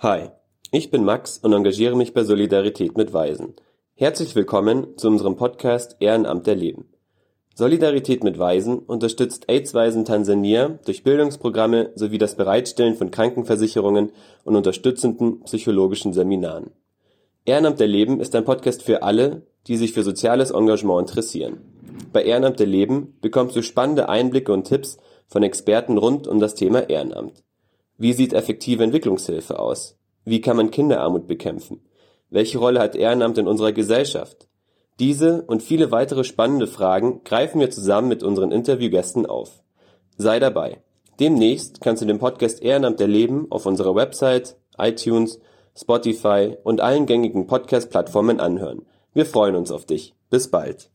Hi, ich bin Max und engagiere mich bei Solidarität mit Waisen. Herzlich willkommen zu unserem Podcast Ehrenamt erleben. Solidarität mit Waisen unterstützt AIDS-Waisen Tansania durch Bildungsprogramme sowie das Bereitstellen von Krankenversicherungen und unterstützenden psychologischen Seminaren. Ehrenamt erleben ist ein Podcast für alle, die sich für soziales Engagement interessieren. Bei Ehrenamt erleben bekommst du spannende Einblicke und Tipps von Experten rund um das Thema Ehrenamt. Wie sieht effektive Entwicklungshilfe aus? Wie kann man Kinderarmut bekämpfen? Welche Rolle hat Ehrenamt in unserer Gesellschaft? Diese und viele weitere spannende Fragen greifen wir zusammen mit unseren Interviewgästen auf. Sei dabei. Demnächst kannst du den Podcast Ehrenamt erleben auf unserer Website, iTunes, Spotify und allen gängigen Podcast-Plattformen anhören. Wir freuen uns auf dich. Bis bald.